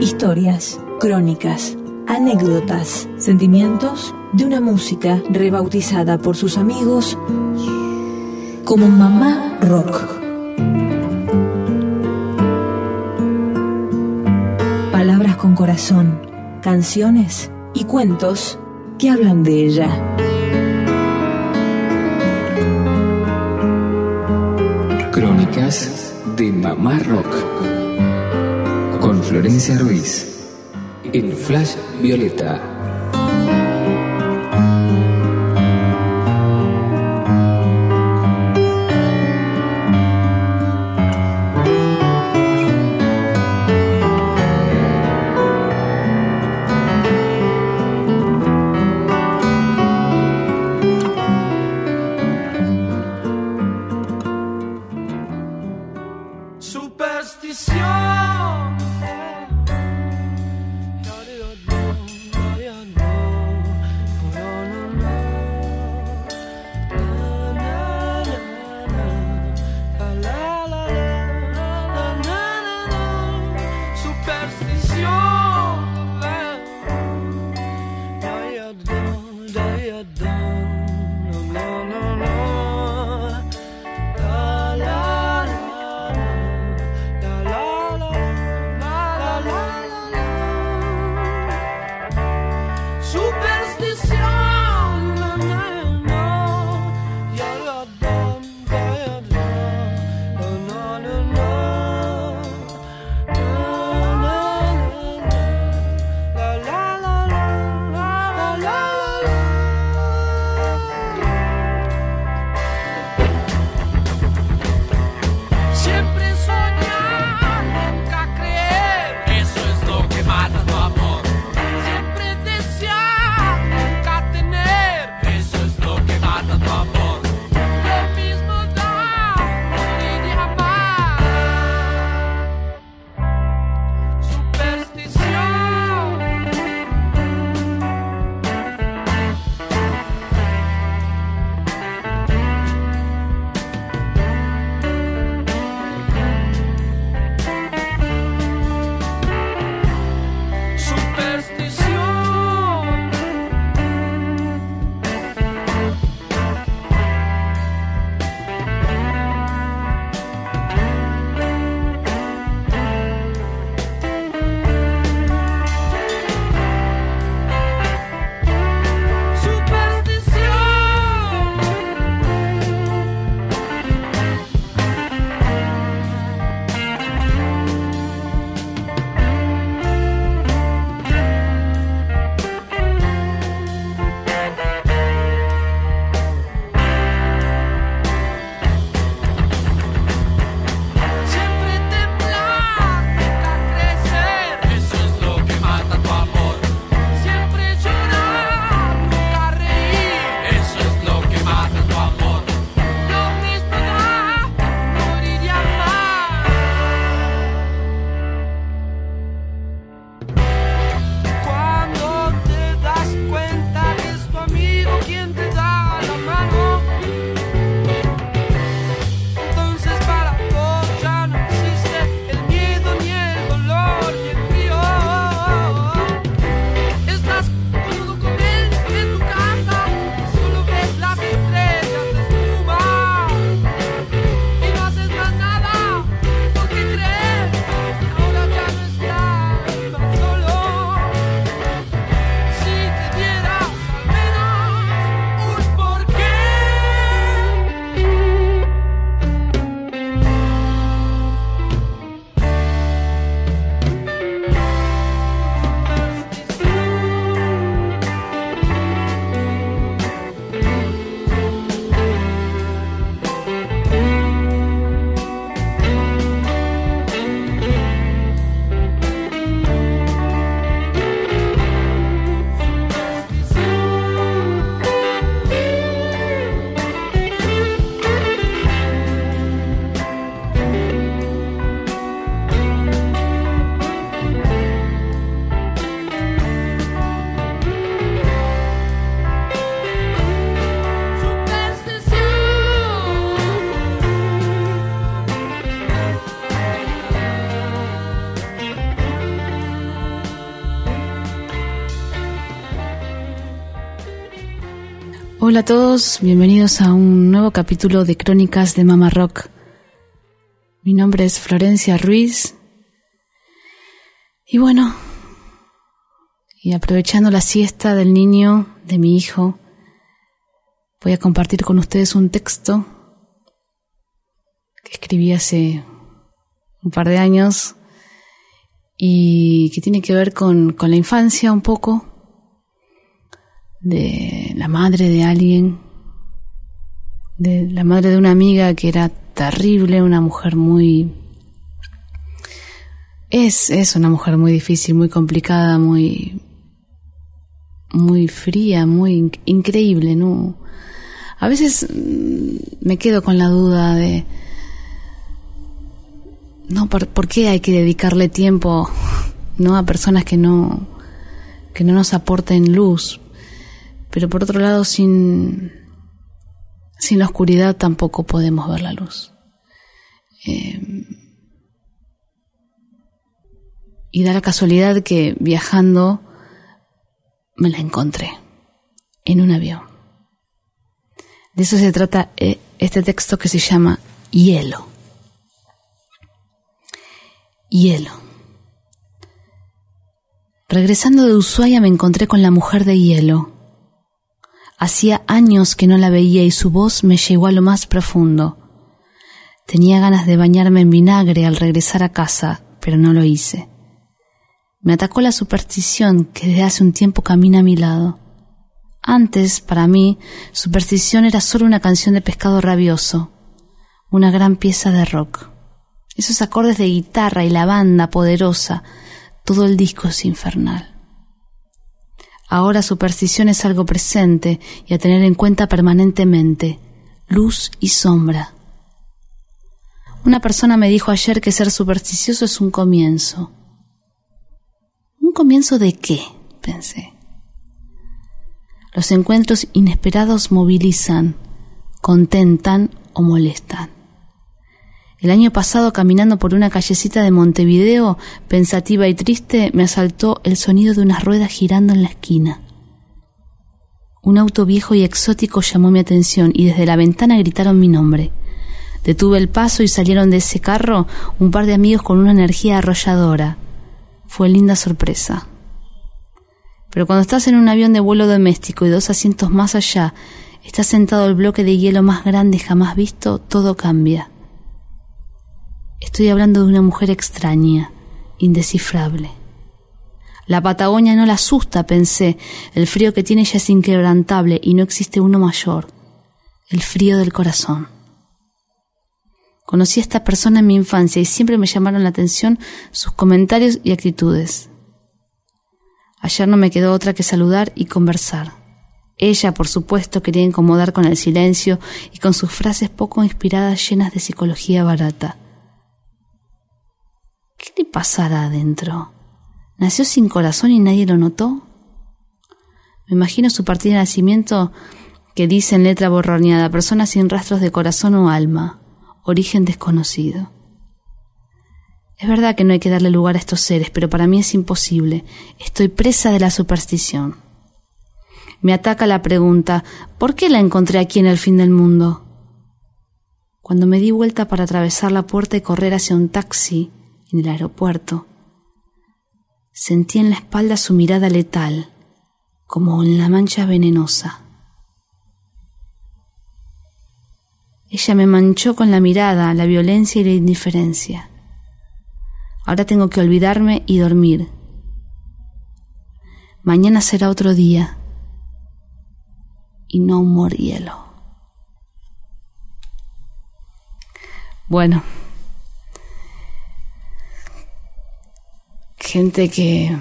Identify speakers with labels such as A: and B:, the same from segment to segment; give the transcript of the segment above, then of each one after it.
A: Historias, crónicas, anécdotas, sentimientos de una música rebautizada por sus amigos como Mamá Rock. Palabras con corazón, canciones y cuentos que hablan de ella.
B: De Mamá Rock con Florencia Ruiz en Flash Violeta. done.
C: Hola a todos, bienvenidos a un nuevo capítulo de Crónicas de Mama Rock. Mi nombre es Florencia Ruiz. Y bueno, y aprovechando la siesta del niño, de mi hijo, voy a compartir con ustedes un texto que escribí hace un par de años y que tiene que ver con, con la infancia un poco de la madre de alguien, de la madre de una amiga que era terrible, una mujer muy... Es, es una mujer muy difícil, muy complicada, muy... muy fría, muy increíble, ¿no? A veces mm, me quedo con la duda de... No, ¿por, ¿por qué hay que dedicarle tiempo no a personas que no que no nos aporten luz? Pero por otro lado, sin, sin la oscuridad tampoco podemos ver la luz. Eh, y da la casualidad que viajando me la encontré en un avión. De eso se trata eh, este texto que se llama Hielo. Hielo. Regresando de Ushuaia me encontré con la mujer de hielo Hacía años que no la veía y su voz me llegó a lo más profundo. Tenía ganas de bañarme en vinagre al regresar a casa, pero no lo hice. Me atacó la superstición que desde hace un tiempo camina a mi lado. Antes, para mí, superstición era solo una canción de pescado rabioso, una gran pieza de rock. Esos acordes de guitarra y la banda poderosa, todo el disco es infernal. Ahora superstición es algo presente y a tener en cuenta permanentemente, luz y sombra. Una persona me dijo ayer que ser supersticioso es un comienzo. ¿Un comienzo de qué? pensé. Los encuentros inesperados movilizan, contentan o molestan. El año pasado, caminando por una callecita de Montevideo, pensativa y triste, me asaltó el sonido de unas ruedas girando en la esquina. Un auto viejo y exótico llamó mi atención y desde la ventana gritaron mi nombre. Detuve el paso y salieron de ese carro un par de amigos con una energía arrolladora. Fue linda sorpresa. Pero cuando estás en un avión de vuelo doméstico y dos asientos más allá, está sentado el bloque de hielo más grande jamás visto, todo cambia. Estoy hablando de una mujer extraña, indescifrable. La Patagonia no la asusta, pensé. El frío que tiene ella es inquebrantable y no existe uno mayor. El frío del corazón. Conocí a esta persona en mi infancia y siempre me llamaron la atención sus comentarios y actitudes. Ayer no me quedó otra que saludar y conversar. Ella, por supuesto, quería incomodar con el silencio y con sus frases poco inspiradas llenas de psicología barata. ¿Qué le pasará adentro? ¿Nació sin corazón y nadie lo notó? Me imagino su partida de nacimiento que dice en letra borroneada, persona sin rastros de corazón o alma, origen desconocido. Es verdad que no hay que darle lugar a estos seres, pero para mí es imposible. Estoy presa de la superstición. Me ataca la pregunta, ¿por qué la encontré aquí en el fin del mundo? Cuando me di vuelta para atravesar la puerta y correr hacia un taxi, en el aeropuerto, sentí en la espalda su mirada letal, como en la mancha venenosa. Ella me manchó con la mirada, la violencia y la indiferencia. Ahora tengo que olvidarme y dormir. Mañana será otro día y no un morielo. Bueno. Gente que,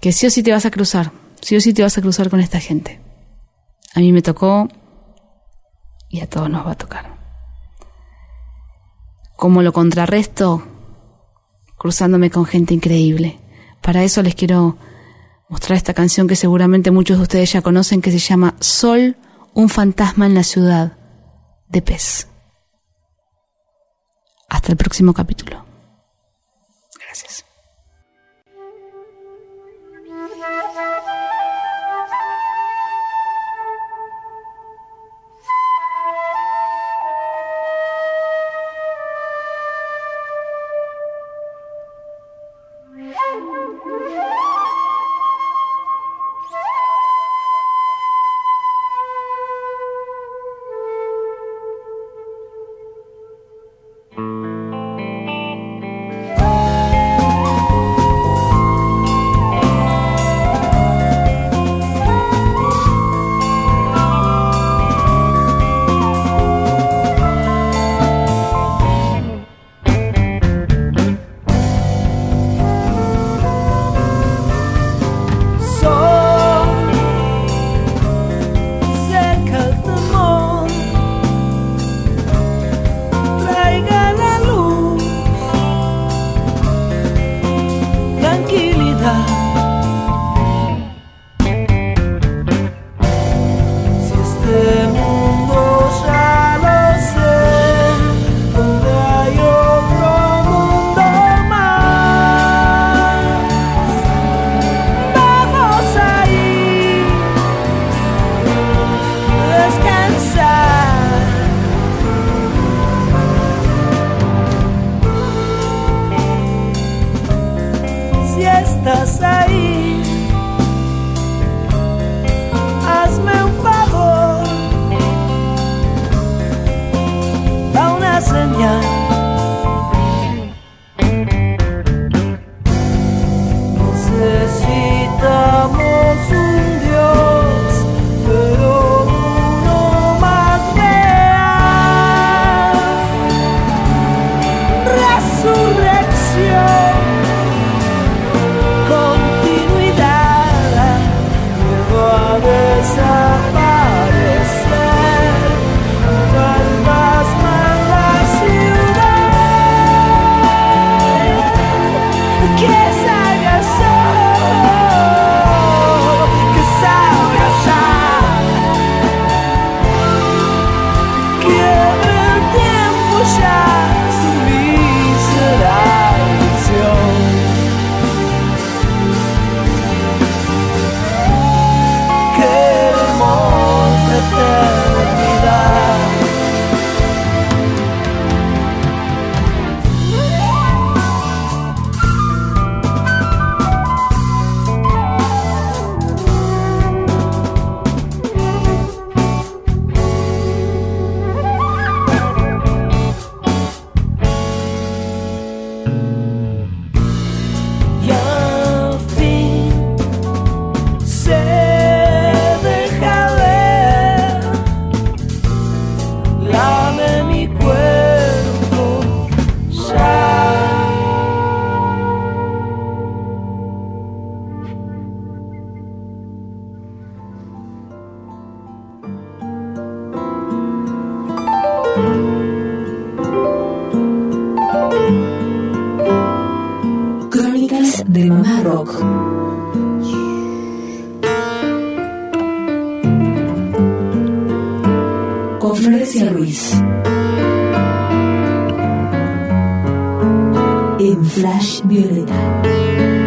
C: que sí o sí te vas a cruzar, sí o sí te vas a cruzar con esta gente. A mí me tocó y a todos nos va a tocar. ¿Cómo lo contrarresto? Cruzándome con gente increíble. Para eso les quiero mostrar esta canción que seguramente muchos de ustedes ya conocen, que se llama Sol, un fantasma en la ciudad, de pez. Hasta el próximo capítulo. Gracias.
A: Flash Violeta.